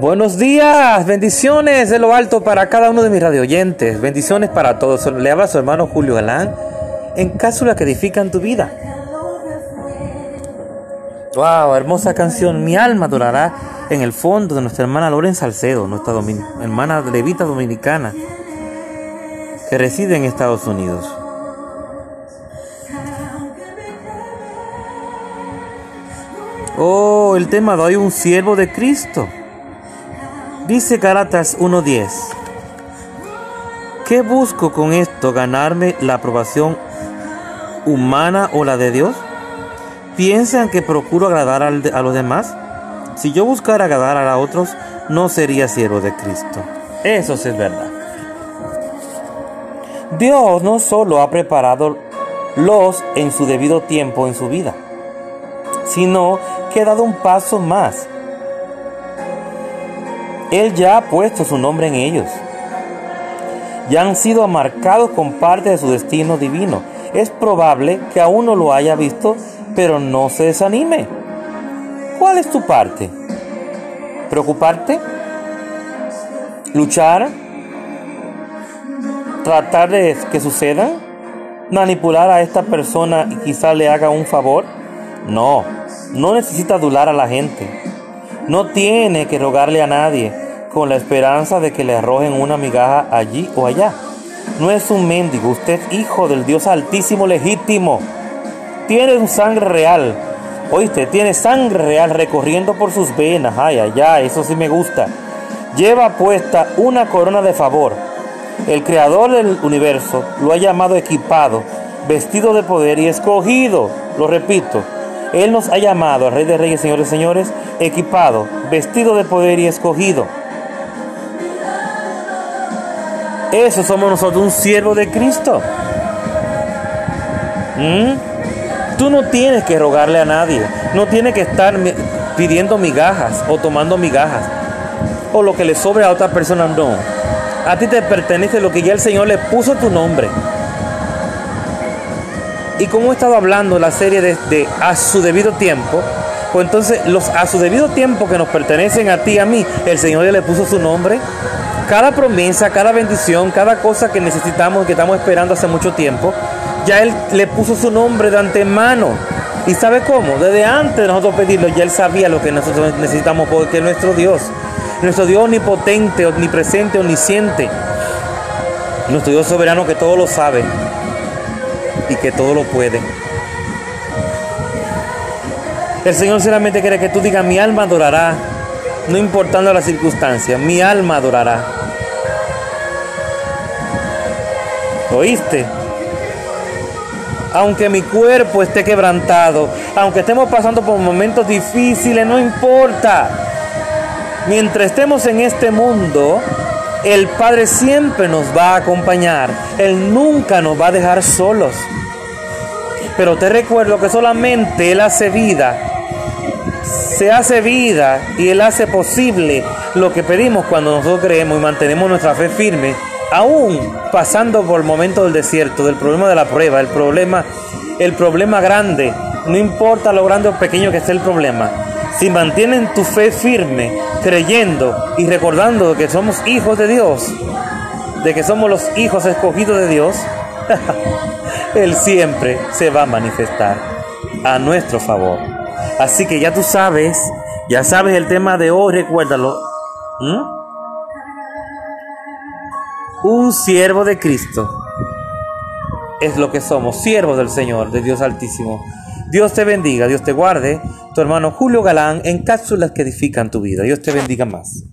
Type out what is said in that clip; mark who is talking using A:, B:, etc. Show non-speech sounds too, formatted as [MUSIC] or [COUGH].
A: Buenos días, bendiciones de lo alto para cada uno de mis radioyentes, bendiciones para todos. Le habla su hermano Julio Galán en cápsulas que edifican tu vida. Wow, hermosa canción. Mi alma adorará en el fondo de nuestra hermana Loren Salcedo, nuestra hermana levita dominicana que reside en Estados Unidos. Oh, el tema de hoy, un siervo de Cristo. Dice Galatas 1.10. ¿Qué busco con esto? ¿Ganarme la aprobación humana o la de Dios? ¿Piensan que procuro agradar a los demás? Si yo buscara agradar a otros, no sería siervo de Cristo. Eso es verdad. Dios no solo ha preparado los en su debido tiempo en su vida, sino que ha dado un paso más. Él ya ha puesto su nombre en ellos. Ya han sido marcados con parte de su destino divino. Es probable que aún no lo haya visto, pero no se desanime. ¿Cuál es tu parte? ¿Preocuparte? ¿Luchar? ¿Tratar de que suceda? ¿Manipular a esta persona y quizá le haga un favor? No, no necesita adular a la gente. No tiene que rogarle a nadie con la esperanza de que le arrojen una migaja allí o allá. No es un mendigo, usted hijo del Dios altísimo legítimo. Tiene un sangre real. Oíste, tiene sangre real recorriendo por sus venas. Ay, ay, ay, eso sí me gusta. Lleva puesta una corona de favor. El creador del universo lo ha llamado equipado, vestido de poder y escogido. Lo repito, Él nos ha llamado, al Rey de Reyes, Señores, Señores, equipado, vestido de poder y escogido. Eso somos nosotros, un siervo de Cristo. ¿Mm? Tú no tienes que rogarle a nadie, no tienes que estar pidiendo migajas o tomando migajas o lo que le sobre a otra persona, no. A ti te pertenece lo que ya el Señor le puso tu nombre. Y como he estado hablando la serie de, a su debido tiempo, pues entonces los a su debido tiempo que nos pertenecen a ti y a mí, el Señor ya le puso su nombre. Cada promesa, cada bendición, cada cosa que necesitamos, que estamos esperando hace mucho tiempo, ya Él le puso su nombre de antemano. ¿Y sabe cómo? Desde antes de nosotros pedirlo, ya Él sabía lo que nosotros necesitamos, porque nuestro Dios, nuestro Dios omnipotente, omnipresente, omnisciente, nuestro Dios soberano que todo lo sabe y que todo lo puede. El Señor solamente quiere que tú digas, mi alma adorará, no importando las circunstancias, mi alma adorará. ¿Oíste? aunque mi cuerpo esté quebrantado, aunque estemos pasando por momentos difíciles, no importa. Mientras estemos en este mundo, el Padre siempre nos va a acompañar. Él nunca nos va a dejar solos. Pero te recuerdo que solamente Él hace vida. Se hace vida y Él hace posible lo que pedimos cuando nosotros creemos y mantenemos nuestra fe firme aún pasando por el momento del desierto, del problema de la prueba, el problema, el problema grande, no importa lo grande o pequeño que esté el problema, si mantienen tu fe firme, creyendo y recordando que somos hijos de Dios, de que somos los hijos escogidos de Dios, [LAUGHS] Él siempre se va a manifestar a nuestro favor. Así que ya tú sabes, ya sabes el tema de hoy, recuérdalo. un siervo de Cristo. Es lo que somos, siervos del Señor, de Dios Altísimo. Dios te bendiga, Dios te guarde. Tu hermano Julio Galán en cápsulas que edifican tu vida. Dios te bendiga más.